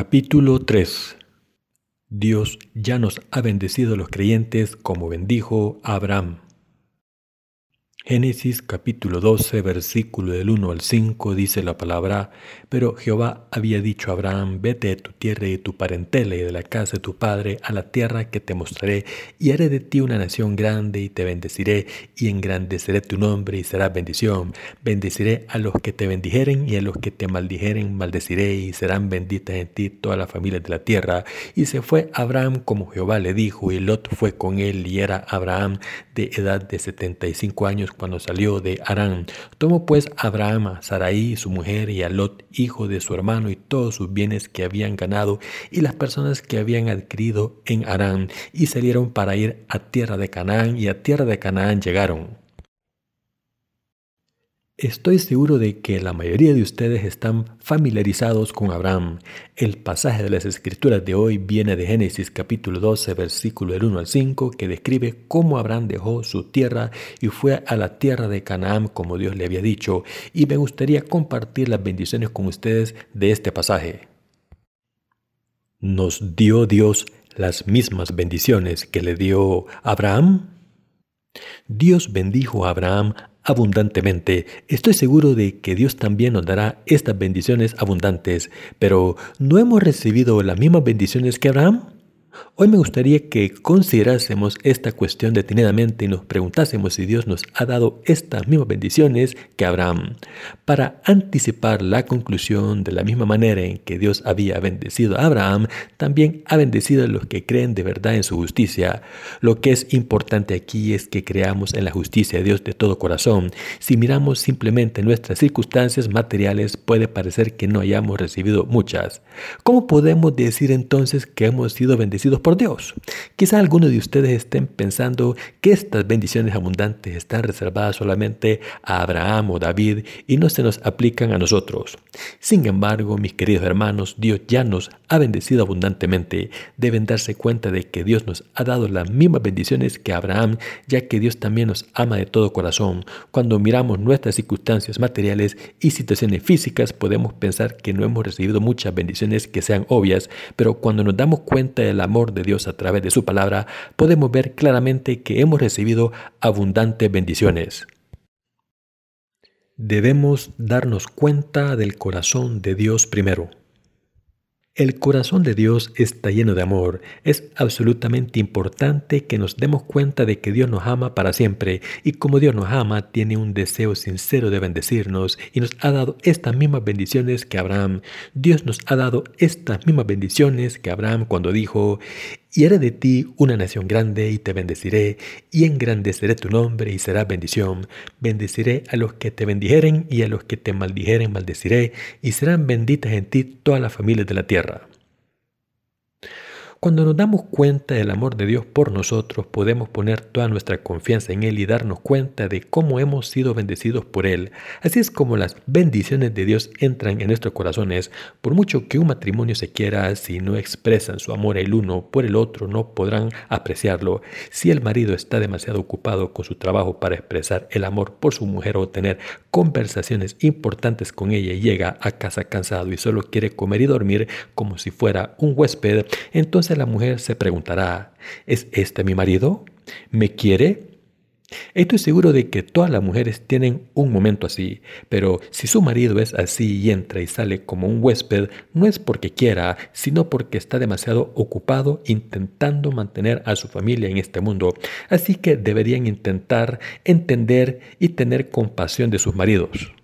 Capítulo 3 Dios ya nos ha bendecido a los creyentes como bendijo a Abraham. Génesis capítulo 12, versículo del 1 al 5 dice la palabra, pero Jehová había dicho a Abraham, vete de tu tierra y de tu parentela y de la casa de tu padre a la tierra que te mostraré, y haré de ti una nación grande y te bendeciré, y engrandeceré tu nombre y será bendición. Bendeciré a los que te bendijeren y a los que te maldijeren maldeciré, y serán benditas en ti todas las familias de la tierra. Y se fue Abraham como Jehová le dijo, y Lot fue con él, y era Abraham de edad de setenta y cinco años cuando salió de Arán. Tomó pues Abraham Sarai, su mujer, y a Lot, hijo de su hermano, y todos sus bienes que habían ganado, y las personas que habían adquirido en Arán, y salieron para ir a tierra de Canaán, y a tierra de Canaán llegaron. Estoy seguro de que la mayoría de ustedes están familiarizados con Abraham. El pasaje de las escrituras de hoy viene de Génesis capítulo 12, versículo del 1 al 5, que describe cómo Abraham dejó su tierra y fue a la tierra de Canaán como Dios le había dicho, y me gustaría compartir las bendiciones con ustedes de este pasaje. ¿Nos dio Dios las mismas bendiciones que le dio Abraham? Dios bendijo a Abraham abundantemente. Estoy seguro de que Dios también nos dará estas bendiciones abundantes, pero ¿no hemos recibido las mismas bendiciones que Abraham? Hoy me gustaría que considerásemos esta cuestión detenidamente y nos preguntásemos si Dios nos ha dado estas mismas bendiciones que Abraham, para anticipar la conclusión de la misma manera en que Dios había bendecido a Abraham, también ha bendecido a los que creen de verdad en su justicia. Lo que es importante aquí es que creamos en la justicia de Dios de todo corazón. Si miramos simplemente nuestras circunstancias materiales, puede parecer que no hayamos recibido muchas. ¿Cómo podemos decir entonces que hemos sido bendecidos por Dios. Quizá algunos de ustedes estén pensando que estas bendiciones abundantes están reservadas solamente a Abraham o David y no se nos aplican a nosotros. Sin embargo, mis queridos hermanos, Dios ya nos ha bendecido abundantemente. Deben darse cuenta de que Dios nos ha dado las mismas bendiciones que Abraham, ya que Dios también nos ama de todo corazón. Cuando miramos nuestras circunstancias materiales y situaciones físicas, podemos pensar que no hemos recibido muchas bendiciones que sean obvias, pero cuando nos damos cuenta del amor de Dios a través de su palabra, podemos ver claramente que hemos recibido abundantes bendiciones. Debemos darnos cuenta del corazón de Dios primero. El corazón de Dios está lleno de amor. Es absolutamente importante que nos demos cuenta de que Dios nos ama para siempre y como Dios nos ama, tiene un deseo sincero de bendecirnos y nos ha dado estas mismas bendiciones que Abraham. Dios nos ha dado estas mismas bendiciones que Abraham cuando dijo, y haré de ti una nación grande y te bendeciré, y engrandeceré tu nombre y será bendición. Bendeciré a los que te bendijeren y a los que te maldijeren maldeciré, y serán benditas en ti todas las familias de la tierra. Cuando nos damos cuenta del amor de Dios por nosotros, podemos poner toda nuestra confianza en Él y darnos cuenta de cómo hemos sido bendecidos por Él. Así es como las bendiciones de Dios entran en nuestros corazones. Por mucho que un matrimonio se quiera, si no expresan su amor el uno por el otro, no podrán apreciarlo. Si el marido está demasiado ocupado con su trabajo para expresar el amor por su mujer o tener conversaciones importantes con ella y llega a casa cansado y solo quiere comer y dormir como si fuera un huésped, entonces la mujer se preguntará, ¿es este mi marido? ¿Me quiere? Estoy seguro de que todas las mujeres tienen un momento así, pero si su marido es así y entra y sale como un huésped, no es porque quiera, sino porque está demasiado ocupado intentando mantener a su familia en este mundo. Así que deberían intentar entender y tener compasión de sus maridos.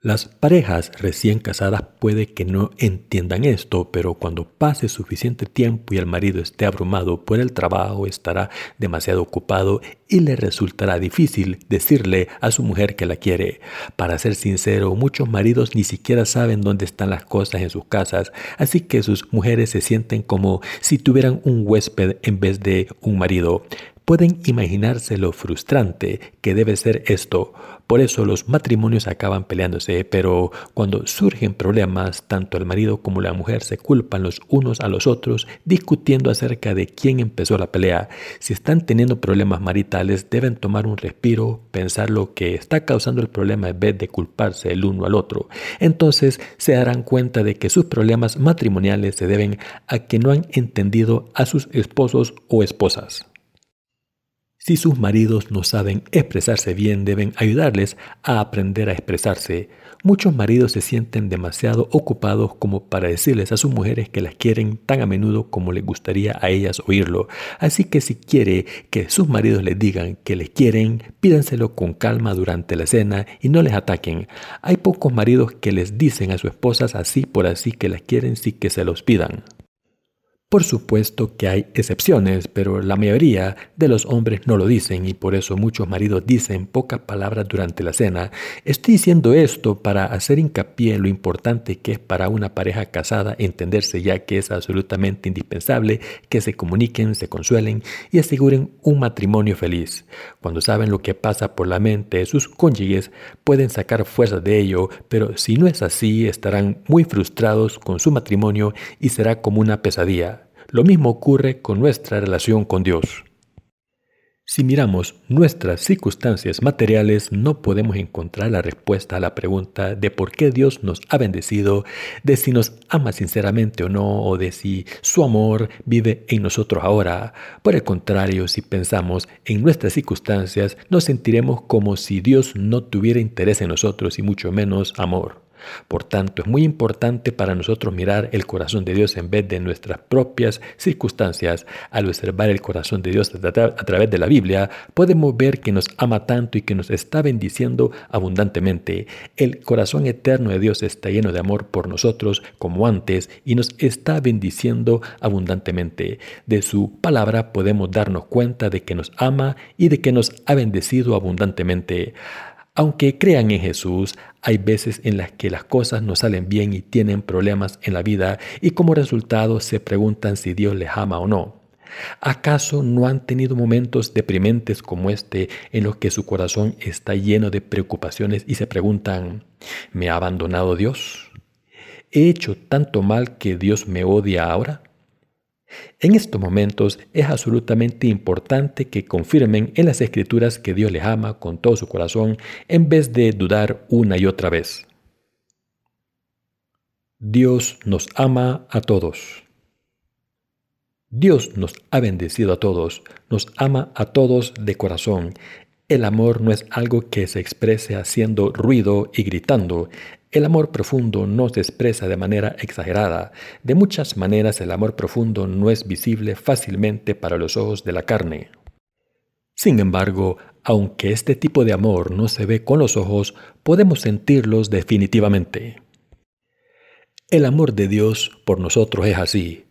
Las parejas recién casadas puede que no entiendan esto, pero cuando pase suficiente tiempo y el marido esté abrumado por el trabajo, estará demasiado ocupado y le resultará difícil decirle a su mujer que la quiere. Para ser sincero, muchos maridos ni siquiera saben dónde están las cosas en sus casas, así que sus mujeres se sienten como si tuvieran un huésped en vez de un marido. Pueden imaginarse lo frustrante que debe ser esto. Por eso los matrimonios acaban peleándose, pero cuando surgen problemas, tanto el marido como la mujer se culpan los unos a los otros, discutiendo acerca de quién empezó la pelea. Si están teniendo problemas maritales, deben tomar un respiro, pensar lo que está causando el problema en vez de culparse el uno al otro. Entonces se darán cuenta de que sus problemas matrimoniales se deben a que no han entendido a sus esposos o esposas. Si sus maridos no saben expresarse bien, deben ayudarles a aprender a expresarse. Muchos maridos se sienten demasiado ocupados como para decirles a sus mujeres que las quieren tan a menudo como les gustaría a ellas oírlo. Así que si quiere que sus maridos les digan que les quieren, pídanselo con calma durante la cena y no les ataquen. Hay pocos maridos que les dicen a sus esposas así por así que las quieren sin que se los pidan. Por supuesto que hay excepciones, pero la mayoría de los hombres no lo dicen y por eso muchos maridos dicen pocas palabras durante la cena. Estoy diciendo esto para hacer hincapié en lo importante que es para una pareja casada entenderse ya que es absolutamente indispensable que se comuniquen, se consuelen y aseguren un matrimonio feliz. Cuando saben lo que pasa por la mente de sus cónyuges, pueden sacar fuerza de ello, pero si no es así, estarán muy frustrados con su matrimonio y será como una pesadilla. Lo mismo ocurre con nuestra relación con Dios. Si miramos nuestras circunstancias materiales, no podemos encontrar la respuesta a la pregunta de por qué Dios nos ha bendecido, de si nos ama sinceramente o no, o de si su amor vive en nosotros ahora. Por el contrario, si pensamos en nuestras circunstancias, nos sentiremos como si Dios no tuviera interés en nosotros y mucho menos amor. Por tanto, es muy importante para nosotros mirar el corazón de Dios en vez de nuestras propias circunstancias. Al observar el corazón de Dios a, través de la Biblia, podemos ver que nos ama tanto y que nos está bendiciendo abundantemente. El corazón eterno de Dios está lleno de amor por nosotros como antes y nos está bendiciendo abundantemente. De su palabra podemos darnos cuenta de que nos ama y de que nos ha bendecido abundantemente. Aunque crean en Jesús, hay veces en las que las cosas no salen bien y tienen problemas en la vida y como resultado se preguntan si Dios les ama o no. ¿Acaso no han tenido momentos deprimentes como este en los que su corazón está lleno de preocupaciones y se preguntan, ¿me ha abandonado Dios? ¿He hecho tanto mal que Dios me odia ahora? En estos momentos es absolutamente importante que confirmen en las escrituras que Dios les ama con todo su corazón en vez de dudar una y otra vez. Dios nos ama a todos. Dios nos ha bendecido a todos, nos ama a todos de corazón. El amor no es algo que se exprese haciendo ruido y gritando, el amor profundo no se expresa de manera exagerada. De muchas maneras el amor profundo no es visible fácilmente para los ojos de la carne. Sin embargo, aunque este tipo de amor no se ve con los ojos, podemos sentirlos definitivamente. El amor de Dios por nosotros es así.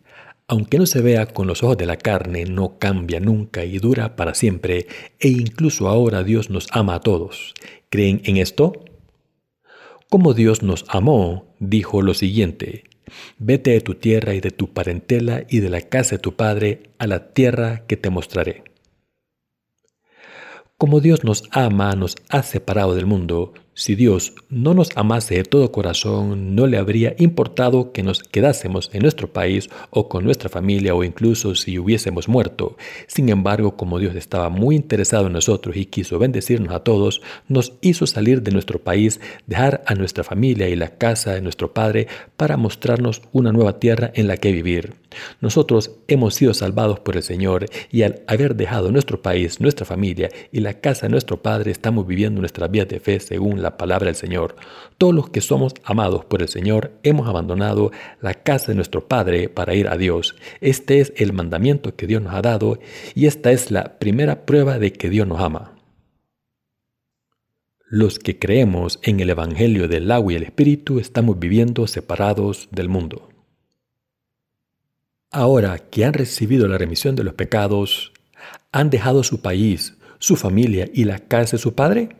Aunque no se vea con los ojos de la carne, no cambia nunca y dura para siempre, e incluso ahora Dios nos ama a todos. ¿Creen en esto? Como Dios nos amó, dijo lo siguiente, Vete de tu tierra y de tu parentela y de la casa de tu padre a la tierra que te mostraré. Como Dios nos ama, nos ha separado del mundo, si Dios no nos amase de todo corazón, no le habría importado que nos quedásemos en nuestro país o con nuestra familia o incluso si hubiésemos muerto. Sin embargo, como Dios estaba muy interesado en nosotros y quiso bendecirnos a todos, nos hizo salir de nuestro país, dejar a nuestra familia y la casa de nuestro Padre para mostrarnos una nueva tierra en la que vivir. Nosotros hemos sido salvados por el Señor y al haber dejado nuestro país, nuestra familia y la casa de nuestro Padre, estamos viviendo nuestra vida de fe según la palabra del Señor. Todos los que somos amados por el Señor hemos abandonado la casa de nuestro Padre para ir a Dios. Este es el mandamiento que Dios nos ha dado y esta es la primera prueba de que Dios nos ama. Los que creemos en el Evangelio del agua y el Espíritu estamos viviendo separados del mundo. Ahora que han recibido la remisión de los pecados, ¿han dejado su país, su familia y la casa de su padre?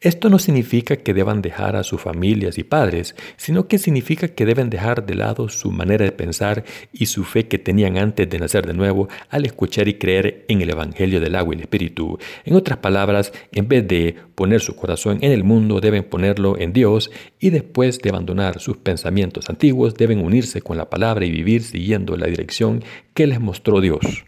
Esto no significa que deban dejar a sus familias y padres, sino que significa que deben dejar de lado su manera de pensar y su fe que tenían antes de nacer de nuevo al escuchar y creer en el Evangelio del agua y el Espíritu. En otras palabras, en vez de poner su corazón en el mundo, deben ponerlo en Dios y después de abandonar sus pensamientos antiguos, deben unirse con la palabra y vivir siguiendo la dirección que les mostró Dios.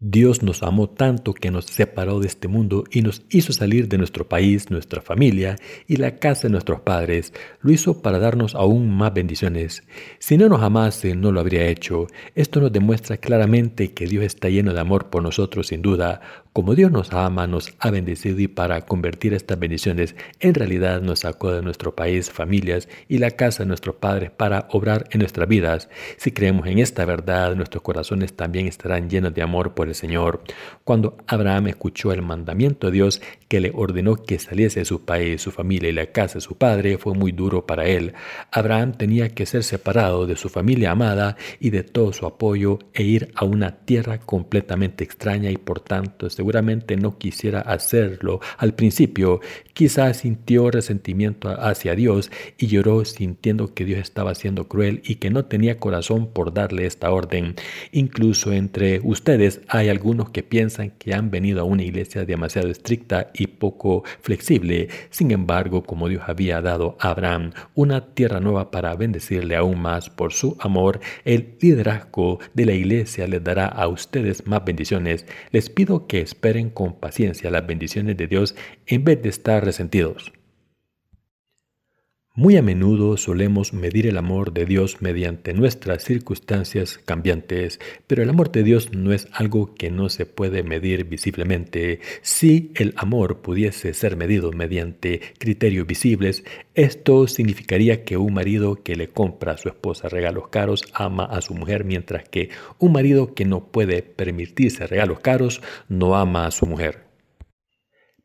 Dios nos amó tanto que nos separó de este mundo y nos hizo salir de nuestro país, nuestra familia y la casa de nuestros padres. Lo hizo para darnos aún más bendiciones. Si no nos amase, no lo habría hecho. Esto nos demuestra claramente que Dios está lleno de amor por nosotros sin duda. Como Dios nos ama, nos ha bendecido y para convertir estas bendiciones en realidad nos sacó de nuestro país, familias y la casa de nuestros padres para obrar en nuestras vidas. Si creemos en esta verdad, nuestros corazones también estarán llenos de amor por el Señor. Cuando Abraham escuchó el mandamiento de Dios que le ordenó que saliese de su país, su familia y la casa de su padre, fue muy duro para él. Abraham tenía que ser separado de su familia amada y de todo su apoyo e ir a una tierra completamente extraña y por tanto seguramente no quisiera hacerlo. Al principio quizás sintió resentimiento hacia Dios y lloró sintiendo que Dios estaba siendo cruel y que no tenía corazón por darle esta orden. Incluso entre ustedes hay algunos que piensan que han venido a una iglesia demasiado estricta y poco flexible. Sin embargo, como Dios había dado a Abraham una tierra nueva para bendecirle aún más por su amor, el liderazgo de la iglesia les dará a ustedes más bendiciones. Les pido que esperen con paciencia las bendiciones de Dios en vez de estar resentidos. Muy a menudo solemos medir el amor de Dios mediante nuestras circunstancias cambiantes, pero el amor de Dios no es algo que no se puede medir visiblemente. Si el amor pudiese ser medido mediante criterios visibles, esto significaría que un marido que le compra a su esposa regalos caros ama a su mujer, mientras que un marido que no puede permitirse regalos caros no ama a su mujer.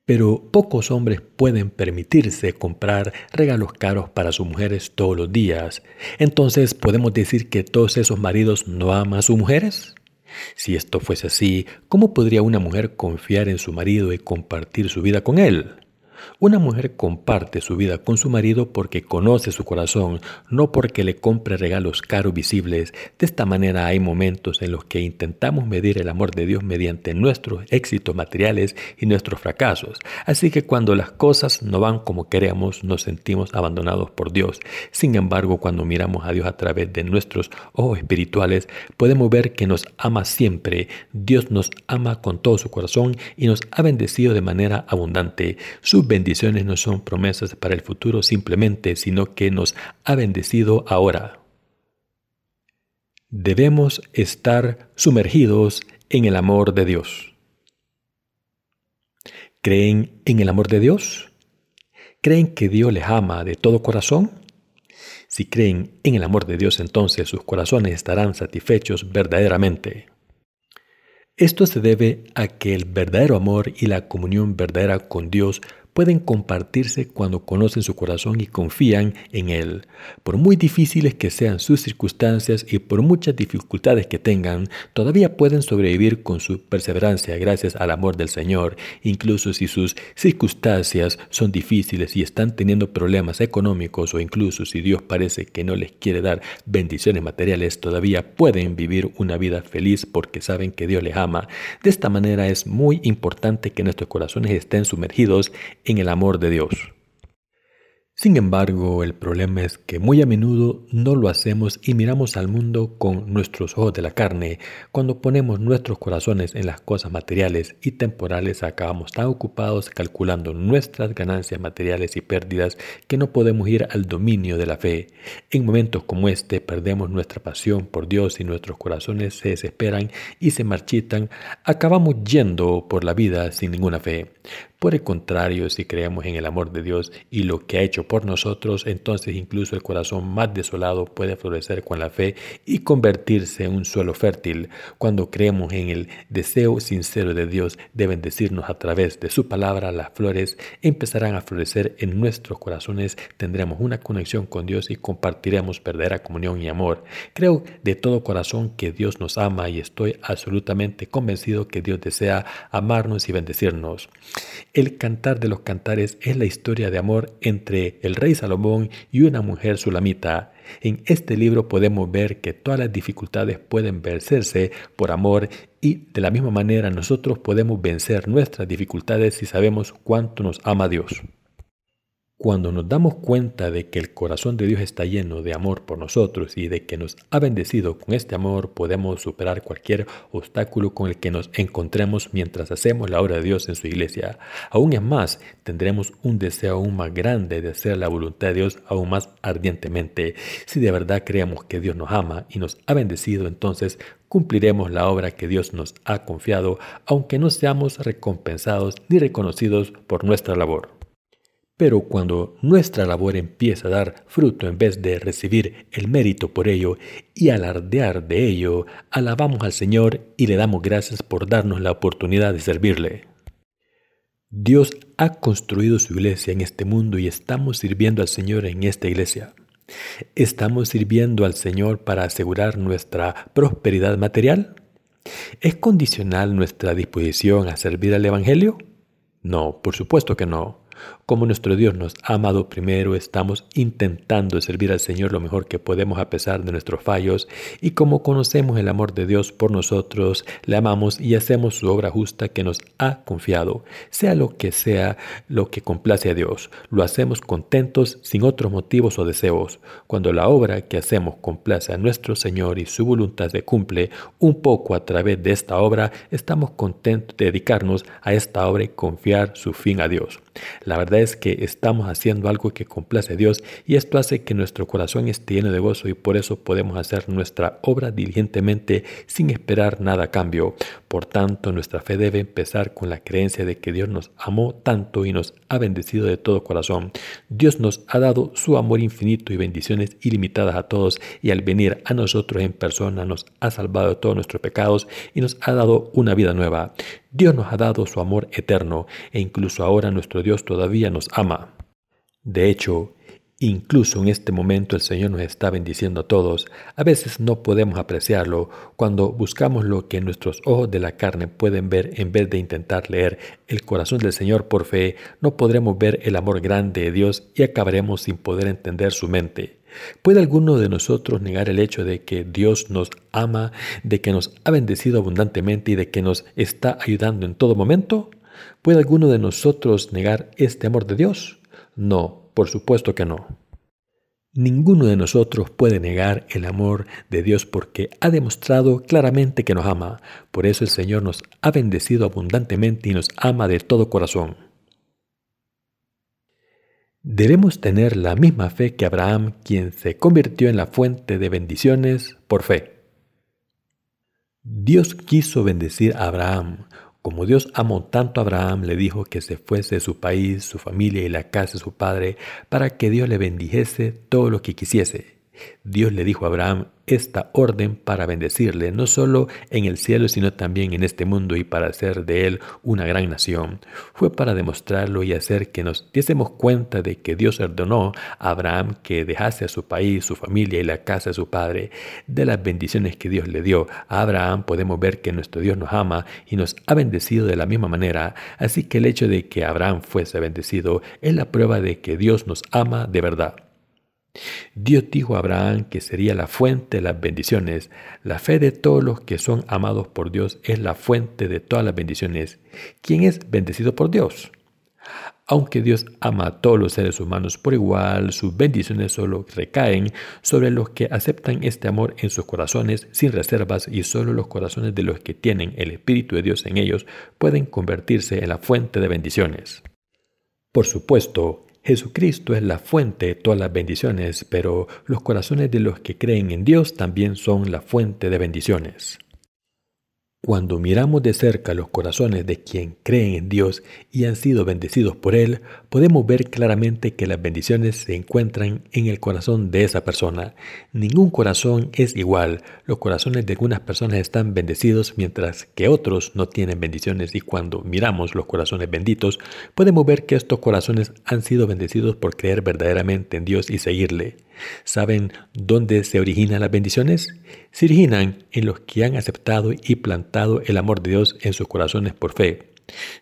Pero pocos hombres pueden permitirse comprar regalos caros para sus mujeres todos los días. Entonces, ¿podemos decir que todos esos maridos no aman a sus mujeres? Si esto fuese así, ¿cómo podría una mujer confiar en su marido y compartir su vida con él? Una mujer comparte su vida con su marido porque conoce su corazón, no porque le compre regalos caros visibles. De esta manera hay momentos en los que intentamos medir el amor de Dios mediante nuestros éxitos materiales y nuestros fracasos. Así que cuando las cosas no van como queremos, nos sentimos abandonados por Dios. Sin embargo, cuando miramos a Dios a través de nuestros ojos espirituales, podemos ver que nos ama siempre. Dios nos ama con todo su corazón y nos ha bendecido de manera abundante. Su bendiciones no son promesas para el futuro simplemente, sino que nos ha bendecido ahora. Debemos estar sumergidos en el amor de Dios. ¿Creen en el amor de Dios? ¿Creen que Dios les ama de todo corazón? Si creen en el amor de Dios, entonces sus corazones estarán satisfechos verdaderamente. Esto se debe a que el verdadero amor y la comunión verdadera con Dios pueden compartirse cuando conocen su corazón y confían en Él. Por muy difíciles que sean sus circunstancias y por muchas dificultades que tengan, todavía pueden sobrevivir con su perseverancia gracias al amor del Señor, incluso si sus circunstancias son difíciles y están teniendo problemas económicos o incluso si Dios parece que no les quiere dar bendiciones materiales, todavía pueden vivir una vida feliz porque saben que Dios les ama. De esta manera es muy importante que nuestros corazones estén sumergidos en el amor de Dios. Sin embargo, el problema es que muy a menudo no lo hacemos y miramos al mundo con nuestros ojos de la carne. Cuando ponemos nuestros corazones en las cosas materiales y temporales, acabamos tan ocupados calculando nuestras ganancias materiales y pérdidas que no podemos ir al dominio de la fe. En momentos como este perdemos nuestra pasión por Dios y nuestros corazones se desesperan y se marchitan. Acabamos yendo por la vida sin ninguna fe. Por el contrario, si creemos en el amor de Dios y lo que ha hecho por nosotros, entonces incluso el corazón más desolado puede florecer con la fe y convertirse en un suelo fértil. Cuando creemos en el deseo sincero de Dios de bendecirnos a través de su palabra, las flores empezarán a florecer en nuestros corazones, tendremos una conexión con Dios y compartiremos verdadera comunión y amor. Creo de todo corazón que Dios nos ama y estoy absolutamente convencido que Dios desea amarnos y bendecirnos. El Cantar de los Cantares es la historia de amor entre el rey Salomón y una mujer sulamita. En este libro podemos ver que todas las dificultades pueden vencerse por amor y de la misma manera nosotros podemos vencer nuestras dificultades si sabemos cuánto nos ama Dios. Cuando nos damos cuenta de que el corazón de Dios está lleno de amor por nosotros y de que nos ha bendecido con este amor, podemos superar cualquier obstáculo con el que nos encontremos mientras hacemos la obra de Dios en su iglesia. Aún es más, tendremos un deseo aún más grande de hacer la voluntad de Dios aún más ardientemente. Si de verdad creemos que Dios nos ama y nos ha bendecido, entonces cumpliremos la obra que Dios nos ha confiado, aunque no seamos recompensados ni reconocidos por nuestra labor. Pero cuando nuestra labor empieza a dar fruto en vez de recibir el mérito por ello y alardear de ello, alabamos al Señor y le damos gracias por darnos la oportunidad de servirle. Dios ha construido su iglesia en este mundo y estamos sirviendo al Señor en esta iglesia. ¿Estamos sirviendo al Señor para asegurar nuestra prosperidad material? ¿Es condicional nuestra disposición a servir al Evangelio? No, por supuesto que no. Como nuestro Dios nos ha amado primero, estamos intentando servir al Señor lo mejor que podemos a pesar de nuestros fallos y como conocemos el amor de Dios por nosotros, le amamos y hacemos su obra justa que nos ha confiado. Sea lo que sea lo que complace a Dios, lo hacemos contentos sin otros motivos o deseos. Cuando la obra que hacemos complace a nuestro Señor y su voluntad se cumple un poco a través de esta obra, estamos contentos de dedicarnos a esta obra y confiar su fin a Dios. La verdad es que estamos haciendo algo que complace a Dios y esto hace que nuestro corazón esté lleno de gozo y por eso podemos hacer nuestra obra diligentemente sin esperar nada a cambio. Por tanto, nuestra fe debe empezar con la creencia de que Dios nos amó tanto y nos ha bendecido de todo corazón. Dios nos ha dado su amor infinito y bendiciones ilimitadas a todos y al venir a nosotros en persona nos ha salvado de todos nuestros pecados y nos ha dado una vida nueva. Dios nos ha dado su amor eterno e incluso ahora nuestro Dios todavía nos ama. De hecho, incluso en este momento el Señor nos está bendiciendo a todos. A veces no podemos apreciarlo cuando buscamos lo que nuestros ojos de la carne pueden ver en vez de intentar leer el corazón del Señor por fe, no podremos ver el amor grande de Dios y acabaremos sin poder entender su mente. ¿Puede alguno de nosotros negar el hecho de que Dios nos ama, de que nos ha bendecido abundantemente y de que nos está ayudando en todo momento? ¿Puede alguno de nosotros negar este amor de Dios? No, por supuesto que no. Ninguno de nosotros puede negar el amor de Dios porque ha demostrado claramente que nos ama. Por eso el Señor nos ha bendecido abundantemente y nos ama de todo corazón. Debemos tener la misma fe que Abraham, quien se convirtió en la fuente de bendiciones por fe. Dios quiso bendecir a Abraham. Como Dios amó tanto a Abraham, le dijo que se fuese de su país, su familia y la casa de su padre, para que Dios le bendijese todo lo que quisiese. Dios le dijo a Abraham esta orden para bendecirle, no solo en el cielo, sino también en este mundo y para hacer de él una gran nación. Fue para demostrarlo y hacer que nos diésemos cuenta de que Dios ordenó a Abraham que dejase a su país, su familia y la casa de su padre. De las bendiciones que Dios le dio a Abraham podemos ver que nuestro Dios nos ama y nos ha bendecido de la misma manera. Así que el hecho de que Abraham fuese bendecido es la prueba de que Dios nos ama de verdad. Dios dijo a Abraham que sería la fuente de las bendiciones. La fe de todos los que son amados por Dios es la fuente de todas las bendiciones. ¿Quién es bendecido por Dios? Aunque Dios ama a todos los seres humanos por igual, sus bendiciones solo recaen sobre los que aceptan este amor en sus corazones sin reservas y solo los corazones de los que tienen el Espíritu de Dios en ellos pueden convertirse en la fuente de bendiciones. Por supuesto, Jesucristo es la fuente de todas las bendiciones, pero los corazones de los que creen en Dios también son la fuente de bendiciones. Cuando miramos de cerca los corazones de quien creen en Dios y han sido bendecidos por Él, podemos ver claramente que las bendiciones se encuentran en el corazón de esa persona. Ningún corazón es igual. Los corazones de algunas personas están bendecidos mientras que otros no tienen bendiciones y cuando miramos los corazones benditos, podemos ver que estos corazones han sido bendecidos por creer verdaderamente en Dios y seguirle. ¿Saben dónde se originan las bendiciones? Se originan en los que han aceptado y plantado el amor de Dios en sus corazones por fe.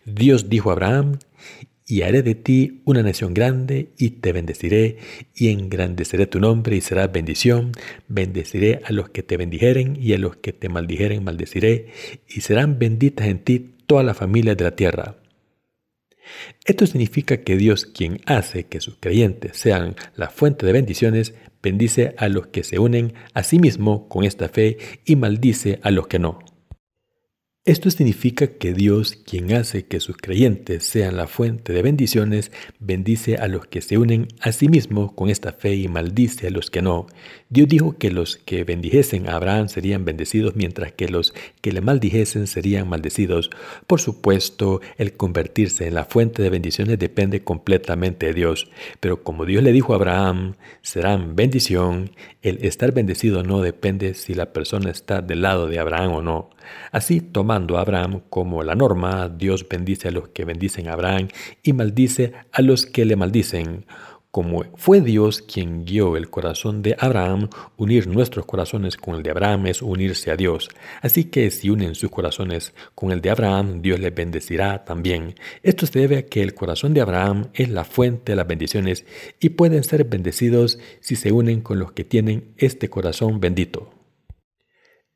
Dios dijo a Abraham y haré de ti una nación grande, y te bendeciré, y engrandeceré tu nombre, y serás bendición. Bendeciré a los que te bendijeren, y a los que te maldijeren maldeciré, y serán benditas en ti todas las familias de la tierra. Esto significa que Dios, quien hace que sus creyentes sean la fuente de bendiciones, bendice a los que se unen a sí mismo con esta fe y maldice a los que no. Esto significa que Dios, quien hace que sus creyentes sean la fuente de bendiciones, bendice a los que se unen a sí mismos con esta fe y maldice a los que no. Dios dijo que los que bendijesen a Abraham serían bendecidos, mientras que los que le maldijesen serían maldecidos. Por supuesto, el convertirse en la fuente de bendiciones depende completamente de Dios. Pero como Dios le dijo a Abraham, serán bendición, el estar bendecido no depende si la persona está del lado de Abraham o no. Así, tomando a Abraham como la norma, Dios bendice a los que bendicen a Abraham y maldice a los que le maldicen. Como fue Dios quien guió el corazón de Abraham, unir nuestros corazones con el de Abraham es unirse a Dios. Así que si unen sus corazones con el de Abraham, Dios les bendecirá también. Esto se debe a que el corazón de Abraham es la fuente de las bendiciones y pueden ser bendecidos si se unen con los que tienen este corazón bendito.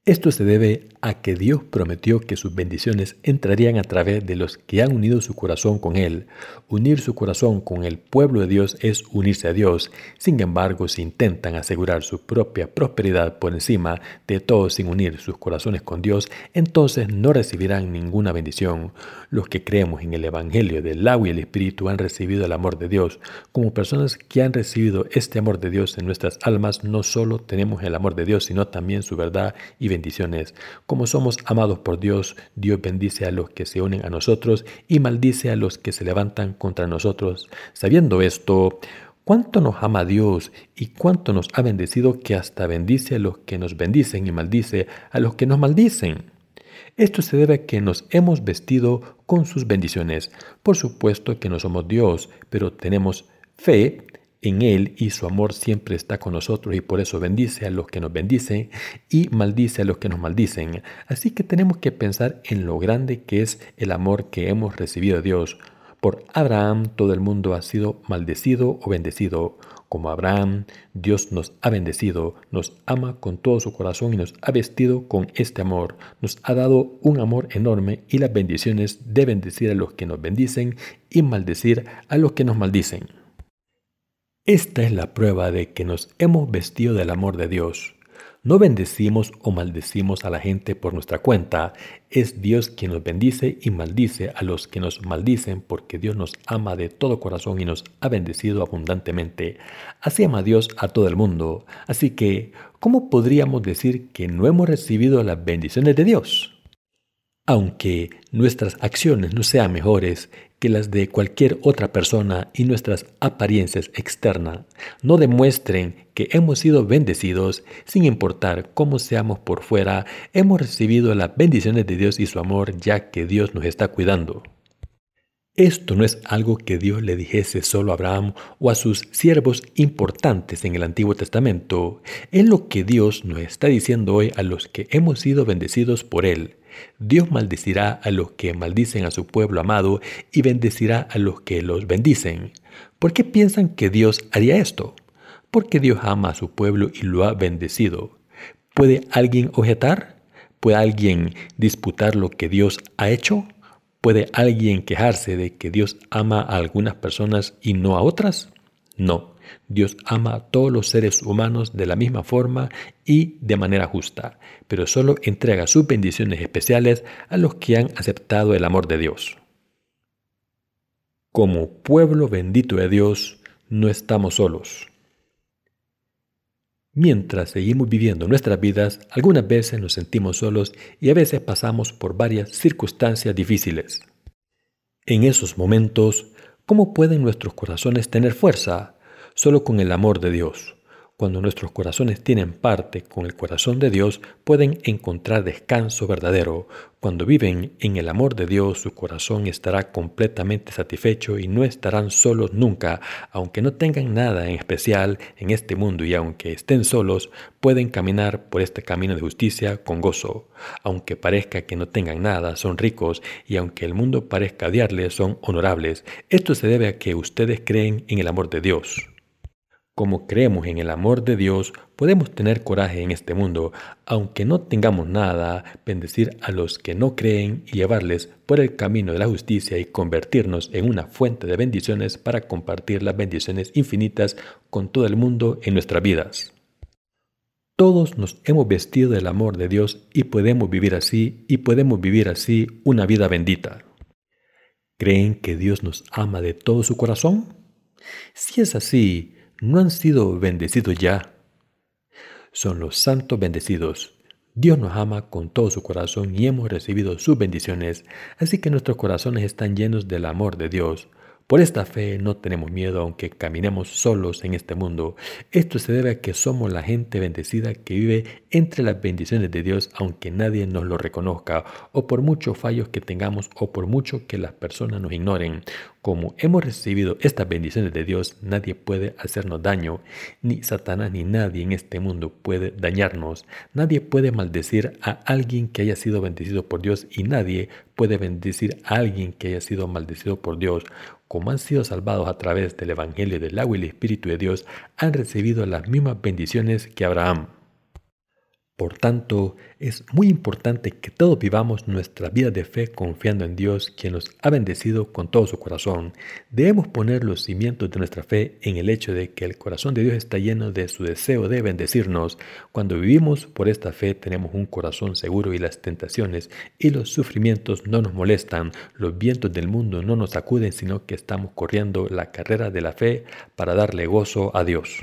Esto se debe a que Dios prometió que sus bendiciones entrarían a través de los que han unido su corazón con Él. Unir su corazón con el pueblo de Dios es unirse a Dios. Sin embargo, si intentan asegurar su propia prosperidad por encima de todo sin unir sus corazones con Dios, entonces no recibirán ninguna bendición. Los que creemos en el Evangelio del agua y el Espíritu han recibido el amor de Dios. Como personas que han recibido este amor de Dios en nuestras almas, no solo tenemos el amor de Dios, sino también su verdad y bendiciones. Como somos amados por Dios, Dios bendice a los que se unen a nosotros y maldice a los que se levantan contra nosotros. Sabiendo esto, cuánto nos ama Dios y cuánto nos ha bendecido que hasta bendice a los que nos bendicen y maldice a los que nos maldicen. Esto se debe a que nos hemos vestido con sus bendiciones. Por supuesto que no somos Dios, pero tenemos fe en Él y su amor siempre está con nosotros y por eso bendice a los que nos bendicen y maldice a los que nos maldicen. Así que tenemos que pensar en lo grande que es el amor que hemos recibido de Dios. Por Abraham todo el mundo ha sido maldecido o bendecido. Como Abraham, Dios nos ha bendecido, nos ama con todo su corazón y nos ha vestido con este amor. Nos ha dado un amor enorme y las bendiciones de bendecir a los que nos bendicen y maldecir a los que nos maldicen. Esta es la prueba de que nos hemos vestido del amor de Dios. No bendecimos o maldecimos a la gente por nuestra cuenta. Es Dios quien nos bendice y maldice a los que nos maldicen porque Dios nos ama de todo corazón y nos ha bendecido abundantemente. Así ama Dios a todo el mundo. Así que, ¿cómo podríamos decir que no hemos recibido las bendiciones de Dios? Aunque nuestras acciones no sean mejores que las de cualquier otra persona y nuestras apariencias externas no demuestren que hemos sido bendecidos, sin importar cómo seamos por fuera, hemos recibido las bendiciones de Dios y su amor ya que Dios nos está cuidando. Esto no es algo que Dios le dijese solo a Abraham o a sus siervos importantes en el Antiguo Testamento. Es lo que Dios nos está diciendo hoy a los que hemos sido bendecidos por Él. Dios maldecirá a los que maldicen a su pueblo amado y bendecirá a los que los bendicen. ¿Por qué piensan que Dios haría esto? Porque Dios ama a su pueblo y lo ha bendecido. ¿Puede alguien objetar? ¿Puede alguien disputar lo que Dios ha hecho? ¿Puede alguien quejarse de que Dios ama a algunas personas y no a otras? No. Dios ama a todos los seres humanos de la misma forma y de manera justa, pero solo entrega sus bendiciones especiales a los que han aceptado el amor de Dios. Como pueblo bendito de Dios, no estamos solos. Mientras seguimos viviendo nuestras vidas, algunas veces nos sentimos solos y a veces pasamos por varias circunstancias difíciles. En esos momentos, ¿cómo pueden nuestros corazones tener fuerza? Solo con el amor de Dios. Cuando nuestros corazones tienen parte con el corazón de Dios, pueden encontrar descanso verdadero. Cuando viven en el amor de Dios, su corazón estará completamente satisfecho y no estarán solos nunca. Aunque no tengan nada en especial en este mundo y aunque estén solos, pueden caminar por este camino de justicia con gozo. Aunque parezca que no tengan nada, son ricos y aunque el mundo parezca odiarles, son honorables. Esto se debe a que ustedes creen en el amor de Dios. Como creemos en el amor de Dios, podemos tener coraje en este mundo, aunque no tengamos nada, bendecir a los que no creen y llevarles por el camino de la justicia y convertirnos en una fuente de bendiciones para compartir las bendiciones infinitas con todo el mundo en nuestras vidas. Todos nos hemos vestido del amor de Dios y podemos vivir así y podemos vivir así una vida bendita. ¿Creen que Dios nos ama de todo su corazón? Si es así, no han sido bendecidos ya. Son los santos bendecidos. Dios nos ama con todo su corazón y hemos recibido sus bendiciones, así que nuestros corazones están llenos del amor de Dios. Por esta fe no tenemos miedo aunque caminemos solos en este mundo. Esto se debe a que somos la gente bendecida que vive entre las bendiciones de Dios aunque nadie nos lo reconozca o por muchos fallos que tengamos o por mucho que las personas nos ignoren. Como hemos recibido estas bendiciones de Dios, nadie puede hacernos daño, ni Satanás ni nadie en este mundo puede dañarnos. Nadie puede maldecir a alguien que haya sido bendecido por Dios y nadie puede bendecir a alguien que haya sido maldecido por Dios. Como han sido salvados a través del Evangelio del agua y el Espíritu de Dios, han recibido las mismas bendiciones que Abraham. Por tanto, es muy importante que todos vivamos nuestra vida de fe confiando en Dios, quien nos ha bendecido con todo su corazón. Debemos poner los cimientos de nuestra fe en el hecho de que el corazón de Dios está lleno de su deseo de bendecirnos. Cuando vivimos por esta fe tenemos un corazón seguro y las tentaciones y los sufrimientos no nos molestan. Los vientos del mundo no nos sacuden, sino que estamos corriendo la carrera de la fe para darle gozo a Dios.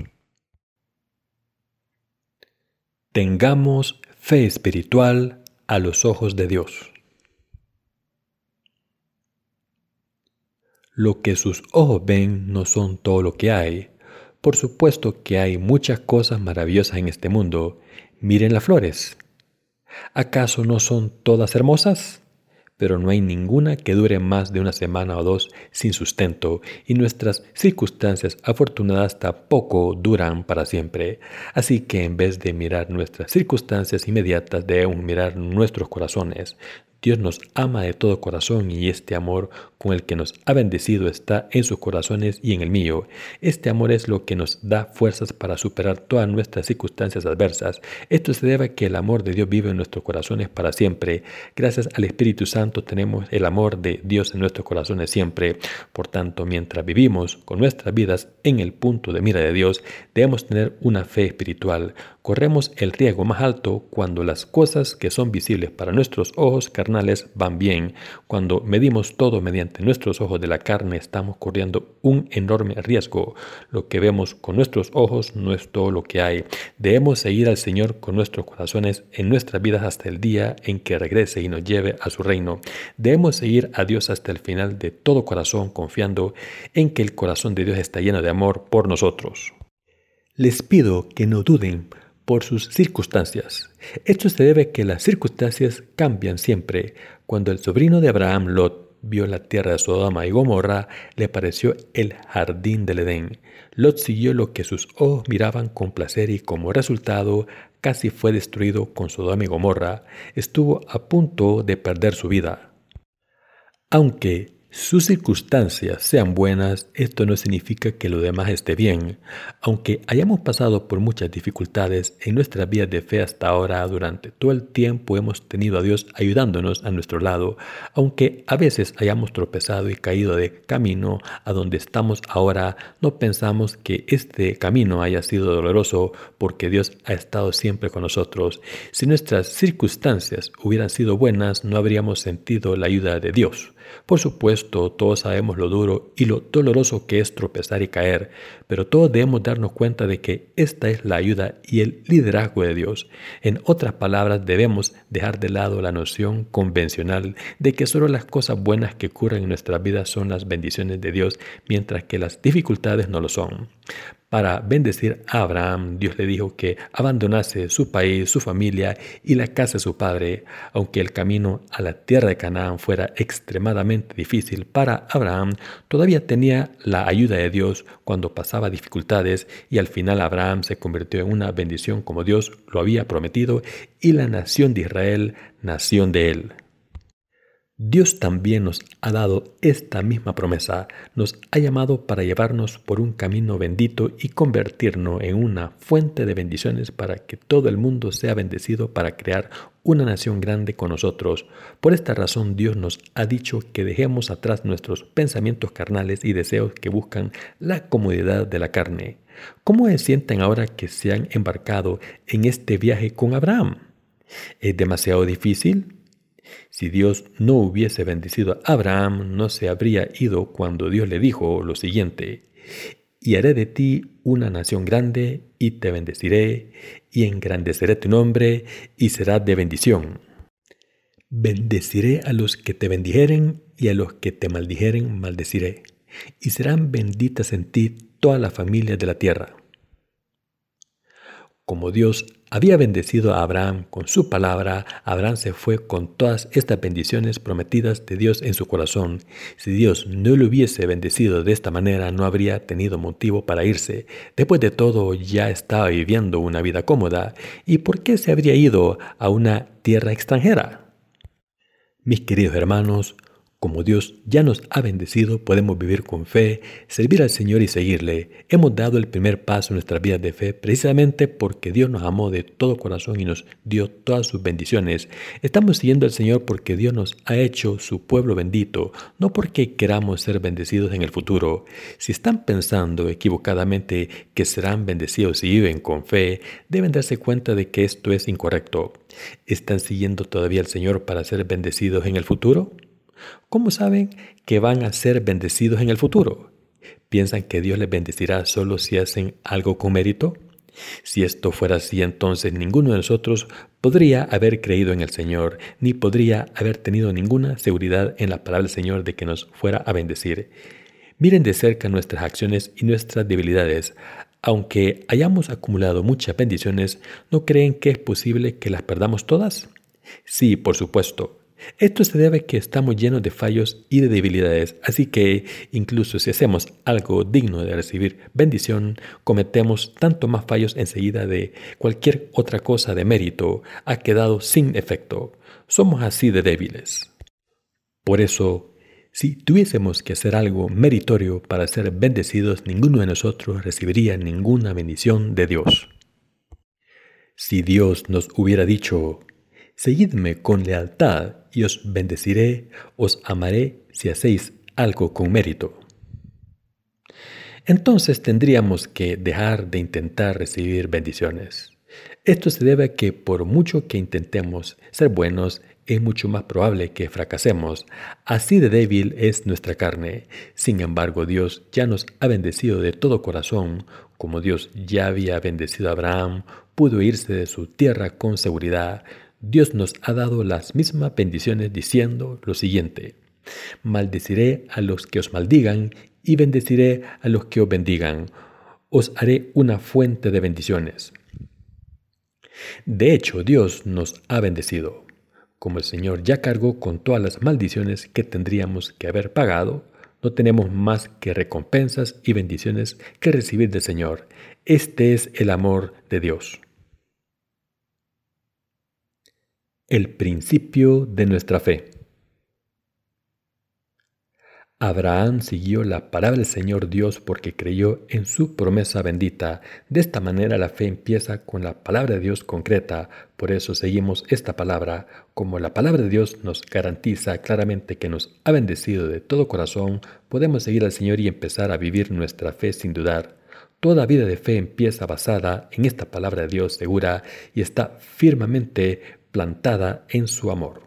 Tengamos fe espiritual a los ojos de Dios. Lo que sus ojos ven no son todo lo que hay. Por supuesto que hay muchas cosas maravillosas en este mundo. Miren las flores. ¿Acaso no son todas hermosas? Pero no hay ninguna que dure más de una semana o dos sin sustento, y nuestras circunstancias afortunadas tampoco duran para siempre. Así que en vez de mirar nuestras circunstancias inmediatas, debemos mirar nuestros corazones. Dios nos ama de todo corazón y este amor con el que nos ha bendecido está en sus corazones y en el mío. Este amor es lo que nos da fuerzas para superar todas nuestras circunstancias adversas. Esto se debe a que el amor de Dios vive en nuestros corazones para siempre. Gracias al Espíritu Santo tenemos el amor de Dios en nuestros corazones siempre. Por tanto, mientras vivimos con nuestras vidas en el punto de mira de Dios, debemos tener una fe espiritual. Corremos el riesgo más alto cuando las cosas que son visibles para nuestros ojos carnales van bien. Cuando medimos todo mediante nuestros ojos de la carne, estamos corriendo un enorme riesgo. Lo que vemos con nuestros ojos no es todo lo que hay. Debemos seguir al Señor con nuestros corazones en nuestras vidas hasta el día en que regrese y nos lleve a su reino. Debemos seguir a Dios hasta el final de todo corazón, confiando en que el corazón de Dios está lleno de amor por nosotros. Les pido que no duden por sus circunstancias. Esto se debe a que las circunstancias cambian siempre. Cuando el sobrino de Abraham, Lot, vio la tierra de Sodoma y Gomorra, le pareció el jardín del Edén. Lot siguió lo que sus ojos miraban con placer y como resultado casi fue destruido con Sodoma y Gomorra. Estuvo a punto de perder su vida. Aunque sus circunstancias sean buenas, esto no significa que lo demás esté bien. Aunque hayamos pasado por muchas dificultades en nuestra vida de fe hasta ahora, durante todo el tiempo hemos tenido a Dios ayudándonos a nuestro lado. Aunque a veces hayamos tropezado y caído de camino a donde estamos ahora, no pensamos que este camino haya sido doloroso porque Dios ha estado siempre con nosotros. Si nuestras circunstancias hubieran sido buenas, no habríamos sentido la ayuda de Dios. Por supuesto, todos sabemos lo duro y lo doloroso que es tropezar y caer, pero todos debemos darnos cuenta de que esta es la ayuda y el liderazgo de Dios. En otras palabras, debemos dejar de lado la noción convencional de que solo las cosas buenas que ocurren en nuestra vida son las bendiciones de Dios, mientras que las dificultades no lo son. Para bendecir a Abraham, Dios le dijo que abandonase su país, su familia y la casa de su padre, aunque el camino a la tierra de Canaán fuera extremadamente difícil para Abraham, todavía tenía la ayuda de Dios cuando pasaba dificultades y al final Abraham se convirtió en una bendición como Dios lo había prometido y la nación de Israel, nación de él. Dios también nos ha dado esta misma promesa, nos ha llamado para llevarnos por un camino bendito y convertirnos en una fuente de bendiciones para que todo el mundo sea bendecido para crear una nación grande con nosotros. Por esta razón Dios nos ha dicho que dejemos atrás nuestros pensamientos carnales y deseos que buscan la comodidad de la carne. ¿Cómo se sienten ahora que se han embarcado en este viaje con Abraham? ¿Es demasiado difícil? Si Dios no hubiese bendecido a Abraham, no se habría ido cuando Dios le dijo lo siguiente, y haré de ti una nación grande, y te bendeciré, y engrandeceré tu nombre, y serás de bendición. Bendeciré a los que te bendijeren, y a los que te maldijeren maldeciré, y serán benditas en ti todas las familias de la tierra. Como Dios había bendecido a Abraham con su palabra, Abraham se fue con todas estas bendiciones prometidas de Dios en su corazón. Si Dios no le hubiese bendecido de esta manera, no habría tenido motivo para irse. Después de todo, ya estaba viviendo una vida cómoda. ¿Y por qué se habría ido a una tierra extranjera? Mis queridos hermanos, como Dios ya nos ha bendecido, podemos vivir con fe, servir al Señor y seguirle. Hemos dado el primer paso en nuestra vida de fe precisamente porque Dios nos amó de todo corazón y nos dio todas sus bendiciones. Estamos siguiendo al Señor porque Dios nos ha hecho su pueblo bendito, no porque queramos ser bendecidos en el futuro. Si están pensando equivocadamente que serán bendecidos si viven con fe, deben darse cuenta de que esto es incorrecto. ¿Están siguiendo todavía al Señor para ser bendecidos en el futuro? ¿Cómo saben que van a ser bendecidos en el futuro? ¿Piensan que Dios les bendecirá solo si hacen algo con mérito? Si esto fuera así, entonces ninguno de nosotros podría haber creído en el Señor, ni podría haber tenido ninguna seguridad en la palabra del Señor de que nos fuera a bendecir. Miren de cerca nuestras acciones y nuestras debilidades. Aunque hayamos acumulado muchas bendiciones, ¿no creen que es posible que las perdamos todas? Sí, por supuesto. Esto se debe a que estamos llenos de fallos y de debilidades, así que incluso si hacemos algo digno de recibir bendición, cometemos tanto más fallos enseguida de cualquier otra cosa de mérito ha quedado sin efecto. Somos así de débiles. Por eso, si tuviésemos que hacer algo meritorio para ser bendecidos, ninguno de nosotros recibiría ninguna bendición de Dios. Si Dios nos hubiera dicho, Seguidme con lealtad y os bendeciré, os amaré si hacéis algo con mérito. Entonces tendríamos que dejar de intentar recibir bendiciones. Esto se debe a que por mucho que intentemos ser buenos, es mucho más probable que fracasemos. Así de débil es nuestra carne. Sin embargo, Dios ya nos ha bendecido de todo corazón. Como Dios ya había bendecido a Abraham, pudo irse de su tierra con seguridad. Dios nos ha dado las mismas bendiciones diciendo lo siguiente, maldeciré a los que os maldigan y bendeciré a los que os bendigan, os haré una fuente de bendiciones. De hecho, Dios nos ha bendecido. Como el Señor ya cargó con todas las maldiciones que tendríamos que haber pagado, no tenemos más que recompensas y bendiciones que recibir del Señor. Este es el amor de Dios. El principio de nuestra fe. Abraham siguió la palabra del Señor Dios porque creyó en su promesa bendita. De esta manera la fe empieza con la palabra de Dios concreta. Por eso seguimos esta palabra. Como la palabra de Dios nos garantiza claramente que nos ha bendecido de todo corazón, podemos seguir al Señor y empezar a vivir nuestra fe sin dudar. Toda vida de fe empieza basada en esta palabra de Dios segura y está firmemente plantada en su amor.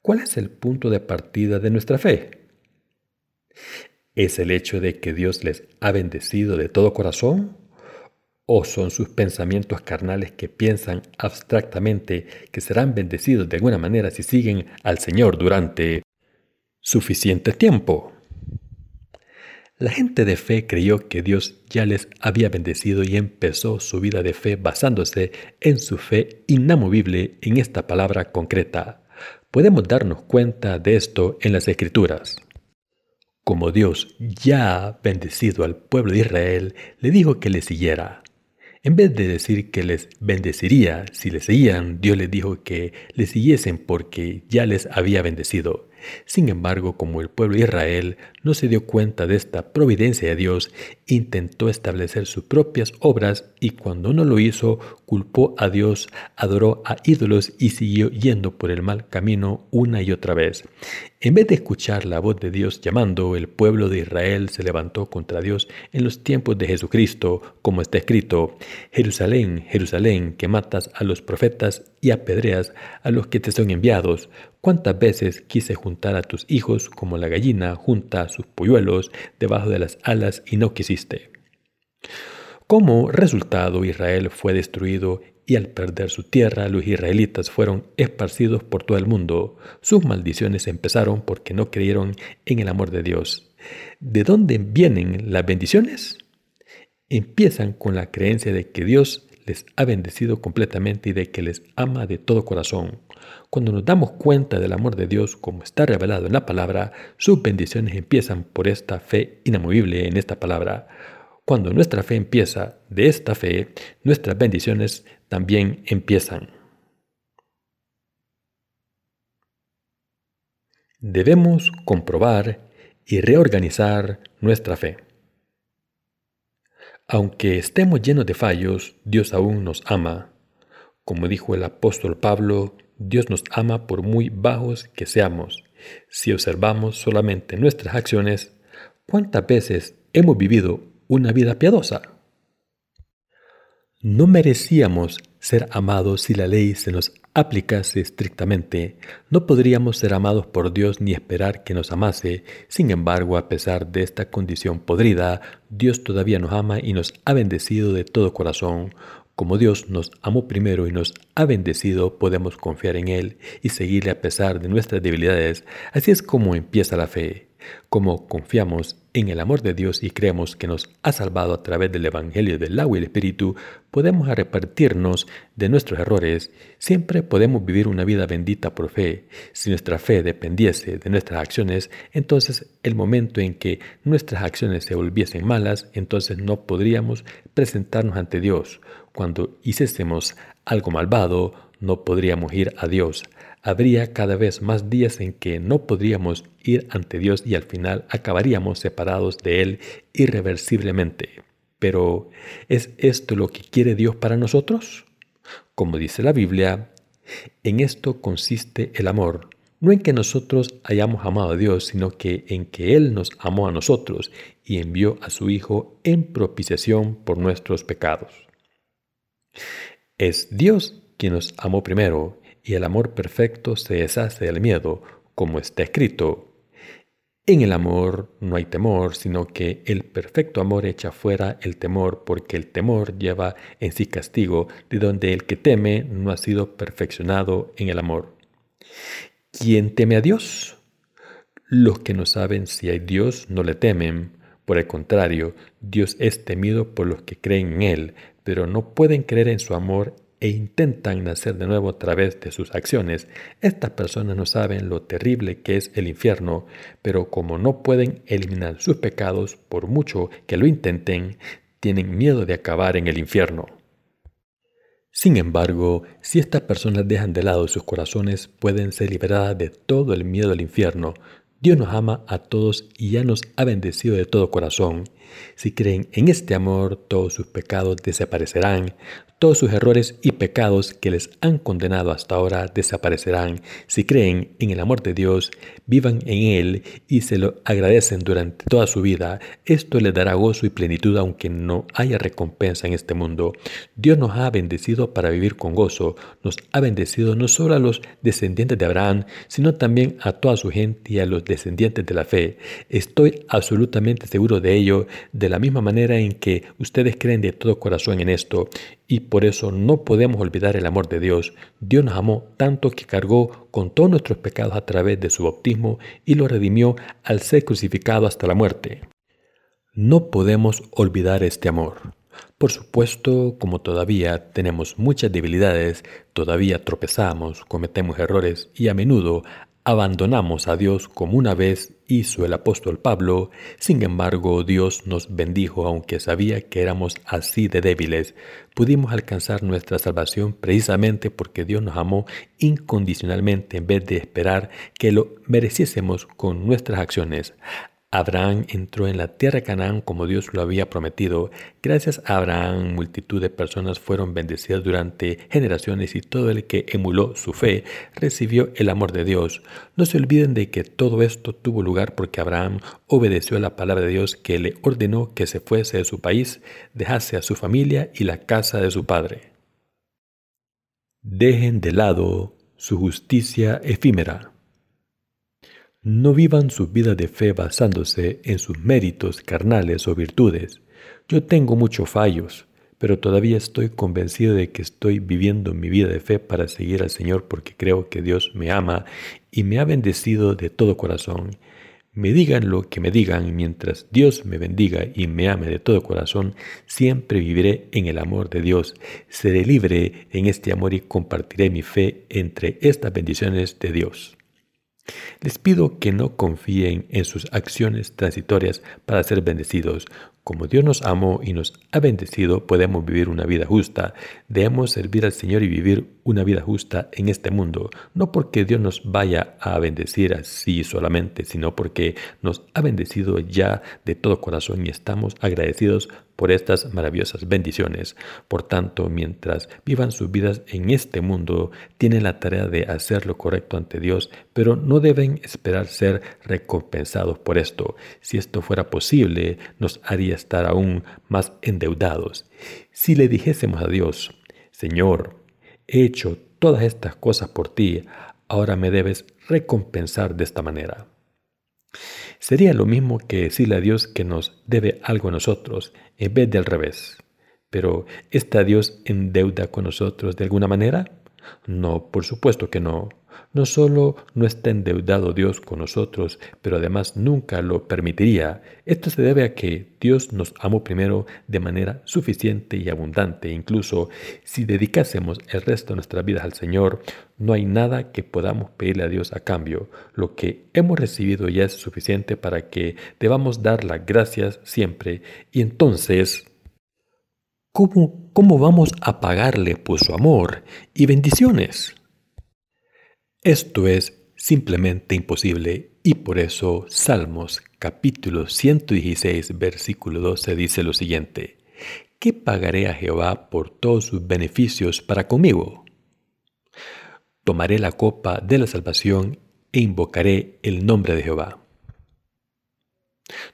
¿Cuál es el punto de partida de nuestra fe? ¿Es el hecho de que Dios les ha bendecido de todo corazón? ¿O son sus pensamientos carnales que piensan abstractamente que serán bendecidos de alguna manera si siguen al Señor durante suficiente tiempo? La gente de fe creyó que Dios ya les había bendecido y empezó su vida de fe basándose en su fe inamovible en esta palabra concreta. Podemos darnos cuenta de esto en las Escrituras. Como Dios ya ha bendecido al pueblo de Israel, le dijo que le siguiera. En vez de decir que les bendeciría si le seguían, Dios les dijo que le siguiesen porque ya les había bendecido. Sin embargo, como el pueblo de Israel no se dio cuenta de esta providencia de Dios, intentó establecer sus propias obras y cuando no lo hizo, culpó a Dios, adoró a ídolos y siguió yendo por el mal camino una y otra vez. En vez de escuchar la voz de Dios llamando, el pueblo de Israel se levantó contra Dios en los tiempos de Jesucristo, como está escrito, Jerusalén, Jerusalén, que matas a los profetas y apedreas a los que te son enviados. ¿Cuántas veces quise juntar a tus hijos como la gallina junta sus polluelos debajo de las alas y no quisiste? Como resultado, Israel fue destruido y al perder su tierra los israelitas fueron esparcidos por todo el mundo. Sus maldiciones empezaron porque no creyeron en el amor de Dios. ¿De dónde vienen las bendiciones? Empiezan con la creencia de que Dios les ha bendecido completamente y de que les ama de todo corazón. Cuando nos damos cuenta del amor de Dios como está revelado en la palabra, sus bendiciones empiezan por esta fe inamovible en esta palabra. Cuando nuestra fe empieza de esta fe, nuestras bendiciones también empiezan. Debemos comprobar y reorganizar nuestra fe. Aunque estemos llenos de fallos, Dios aún nos ama. Como dijo el apóstol Pablo, Dios nos ama por muy bajos que seamos. Si observamos solamente nuestras acciones, ¿cuántas veces hemos vivido una vida piadosa? No merecíamos ser amados si la ley se nos aplicase estrictamente. No podríamos ser amados por Dios ni esperar que nos amase. Sin embargo, a pesar de esta condición podrida, Dios todavía nos ama y nos ha bendecido de todo corazón. Como Dios nos amó primero y nos ha bendecido, podemos confiar en Él y seguirle a pesar de nuestras debilidades. Así es como empieza la fe. Como confiamos en el amor de Dios y creemos que nos ha salvado a través del Evangelio del agua y el Espíritu, podemos arrepentirnos de nuestros errores. Siempre podemos vivir una vida bendita por fe. Si nuestra fe dependiese de nuestras acciones, entonces el momento en que nuestras acciones se volviesen malas, entonces no podríamos presentarnos ante Dios. Cuando hiciésemos algo malvado, no podríamos ir a Dios habría cada vez más días en que no podríamos ir ante Dios y al final acabaríamos separados de Él irreversiblemente. Pero, ¿es esto lo que quiere Dios para nosotros? Como dice la Biblia, en esto consiste el amor, no en que nosotros hayamos amado a Dios, sino que en que Él nos amó a nosotros y envió a su Hijo en propiciación por nuestros pecados. Es Dios quien nos amó primero y el amor perfecto se deshace del miedo, como está escrito. En el amor no hay temor, sino que el perfecto amor echa fuera el temor, porque el temor lleva en sí castigo, de donde el que teme no ha sido perfeccionado en el amor. ¿Quién teme a Dios? Los que no saben si hay Dios no le temen. Por el contrario, Dios es temido por los que creen en Él, pero no pueden creer en su amor e intentan nacer de nuevo a través de sus acciones, estas personas no saben lo terrible que es el infierno, pero como no pueden eliminar sus pecados por mucho que lo intenten, tienen miedo de acabar en el infierno. Sin embargo, si estas personas dejan de lado sus corazones, pueden ser liberadas de todo el miedo al infierno. Dios nos ama a todos y ya nos ha bendecido de todo corazón. Si creen en este amor, todos sus pecados desaparecerán, todos sus errores y pecados que les han condenado hasta ahora desaparecerán. Si creen en el amor de Dios, vivan en Él y se lo agradecen durante toda su vida. Esto les dará gozo y plenitud aunque no haya recompensa en este mundo. Dios nos ha bendecido para vivir con gozo. Nos ha bendecido no solo a los descendientes de Abraham, sino también a toda su gente y a los descendientes de la fe. Estoy absolutamente seguro de ello, de la misma manera en que ustedes creen de todo corazón en esto. Y por eso no podemos olvidar el amor de Dios. Dios nos amó tanto que cargó con todos nuestros pecados a través de su bautismo y lo redimió al ser crucificado hasta la muerte. No podemos olvidar este amor. Por supuesto, como todavía tenemos muchas debilidades, todavía tropezamos, cometemos errores y a menudo abandonamos a Dios como una vez hizo el apóstol Pablo, sin embargo Dios nos bendijo aunque sabía que éramos así de débiles. Pudimos alcanzar nuestra salvación precisamente porque Dios nos amó incondicionalmente en vez de esperar que lo mereciésemos con nuestras acciones. Abraham entró en la tierra de Canaán como Dios lo había prometido. Gracias a Abraham, multitud de personas fueron bendecidas durante generaciones y todo el que emuló su fe recibió el amor de Dios. No se olviden de que todo esto tuvo lugar porque Abraham obedeció a la palabra de Dios que le ordenó que se fuese de su país, dejase a su familia y la casa de su padre. Dejen de lado su justicia efímera. No vivan su vida de fe basándose en sus méritos carnales o virtudes. Yo tengo muchos fallos, pero todavía estoy convencido de que estoy viviendo mi vida de fe para seguir al Señor porque creo que Dios me ama y me ha bendecido de todo corazón. Me digan lo que me digan, mientras Dios me bendiga y me ame de todo corazón, siempre viviré en el amor de Dios. Seré libre en este amor y compartiré mi fe entre estas bendiciones de Dios. Les pido que no confíen en sus acciones transitorias para ser bendecidos. Como Dios nos amó y nos ha bendecido, podemos vivir una vida justa. Debemos servir al Señor y vivir una vida justa en este mundo, no porque Dios nos vaya a bendecir así solamente, sino porque nos ha bendecido ya de todo corazón y estamos agradecidos por estas maravillosas bendiciones. Por tanto, mientras vivan sus vidas en este mundo, tienen la tarea de hacer lo correcto ante Dios, pero no deben esperar ser recompensados por esto. Si esto fuera posible, nos haría estar aún más endeudados. Si le dijésemos a Dios, Señor, he hecho todas estas cosas por ti, ahora me debes recompensar de esta manera. Sería lo mismo que decirle a Dios que nos debe algo a nosotros, en vez de al revés. Pero ¿está Dios en deuda con nosotros de alguna manera? No, por supuesto que no. No solo no está endeudado Dios con nosotros, pero además nunca lo permitiría. Esto se debe a que Dios nos amó primero de manera suficiente y abundante. Incluso si dedicásemos el resto de nuestras vidas al Señor, no hay nada que podamos pedirle a Dios a cambio. Lo que hemos recibido ya es suficiente para que debamos dar las gracias siempre. Y entonces... ¿Cómo, ¿Cómo vamos a pagarle por su amor y bendiciones? Esto es simplemente imposible y por eso Salmos capítulo 116 versículo 12 dice lo siguiente, ¿qué pagaré a Jehová por todos sus beneficios para conmigo? Tomaré la copa de la salvación e invocaré el nombre de Jehová.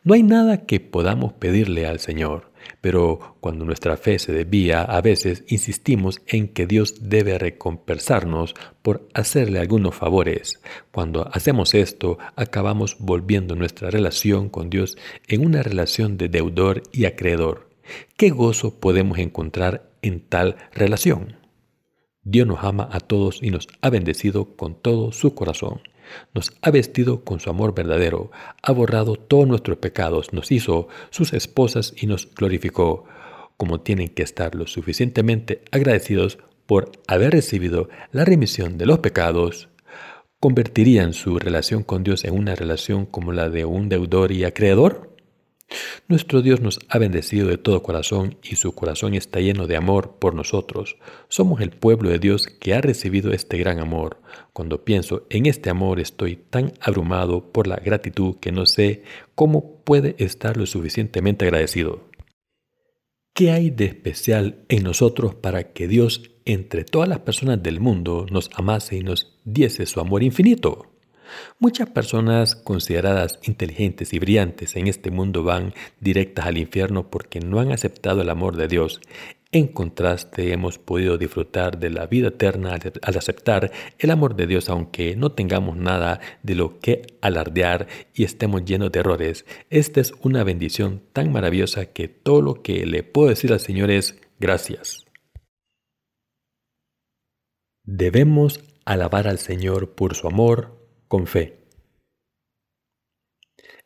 No hay nada que podamos pedirle al Señor pero cuando nuestra fe se desvía, a veces insistimos en que Dios debe recompensarnos por hacerle algunos favores. Cuando hacemos esto, acabamos volviendo nuestra relación con Dios en una relación de deudor y acreedor. ¿Qué gozo podemos encontrar en tal relación? Dios nos ama a todos y nos ha bendecido con todo su corazón. Nos ha vestido con su amor verdadero, ha borrado todos nuestros pecados, nos hizo sus esposas y nos glorificó, como tienen que estar lo suficientemente agradecidos por haber recibido la remisión de los pecados, convertirían su relación con Dios en una relación como la de un deudor y acreedor? Nuestro Dios nos ha bendecido de todo corazón y su corazón está lleno de amor por nosotros. Somos el pueblo de Dios que ha recibido este gran amor. Cuando pienso en este amor estoy tan abrumado por la gratitud que no sé cómo puede estar lo suficientemente agradecido. ¿Qué hay de especial en nosotros para que Dios entre todas las personas del mundo nos amase y nos diese su amor infinito? Muchas personas consideradas inteligentes y brillantes en este mundo van directas al infierno porque no han aceptado el amor de Dios. En contraste, hemos podido disfrutar de la vida eterna al aceptar el amor de Dios, aunque no tengamos nada de lo que alardear y estemos llenos de errores. Esta es una bendición tan maravillosa que todo lo que le puedo decir al Señor es gracias. Debemos alabar al Señor por su amor, con fe.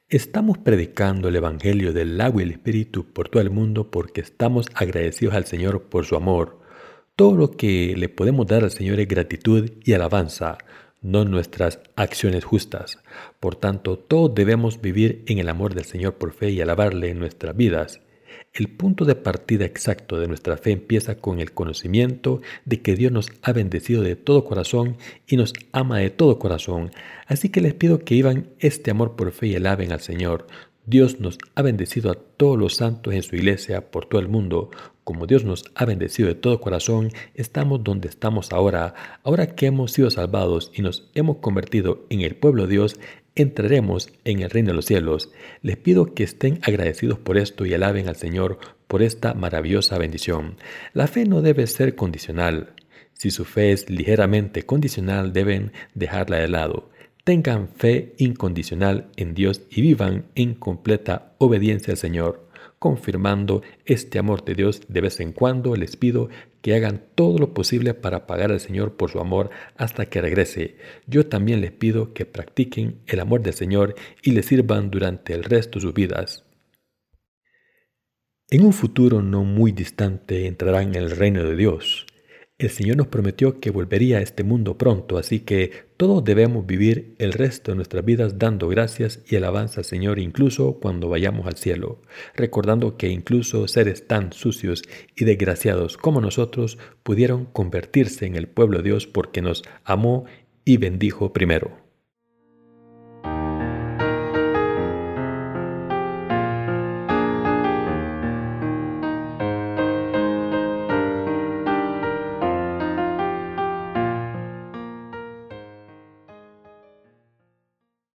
Estamos predicando el Evangelio del agua y el Espíritu por todo el mundo porque estamos agradecidos al Señor por su amor. Todo lo que le podemos dar al Señor es gratitud y alabanza, no nuestras acciones justas. Por tanto, todos debemos vivir en el amor del Señor por fe y alabarle en nuestras vidas. El punto de partida exacto de nuestra fe empieza con el conocimiento de que Dios nos ha bendecido de todo corazón y nos ama de todo corazón. Así que les pido que vivan este amor por fe y alaben al Señor. Dios nos ha bendecido a todos los santos en su iglesia por todo el mundo. Como Dios nos ha bendecido de todo corazón, estamos donde estamos ahora. Ahora que hemos sido salvados y nos hemos convertido en el pueblo de Dios, entraremos en el reino de los cielos. Les pido que estén agradecidos por esto y alaben al Señor por esta maravillosa bendición. La fe no debe ser condicional. Si su fe es ligeramente condicional, deben dejarla de lado. Tengan fe incondicional en Dios y vivan en completa obediencia al Señor confirmando este amor de Dios, de vez en cuando les pido que hagan todo lo posible para pagar al Señor por su amor hasta que regrese. Yo también les pido que practiquen el amor del Señor y le sirvan durante el resto de sus vidas. En un futuro no muy distante entrarán en el reino de Dios. El Señor nos prometió que volvería a este mundo pronto, así que todos debemos vivir el resto de nuestras vidas dando gracias y alabanza al Señor incluso cuando vayamos al cielo, recordando que incluso seres tan sucios y desgraciados como nosotros pudieron convertirse en el pueblo de Dios porque nos amó y bendijo primero.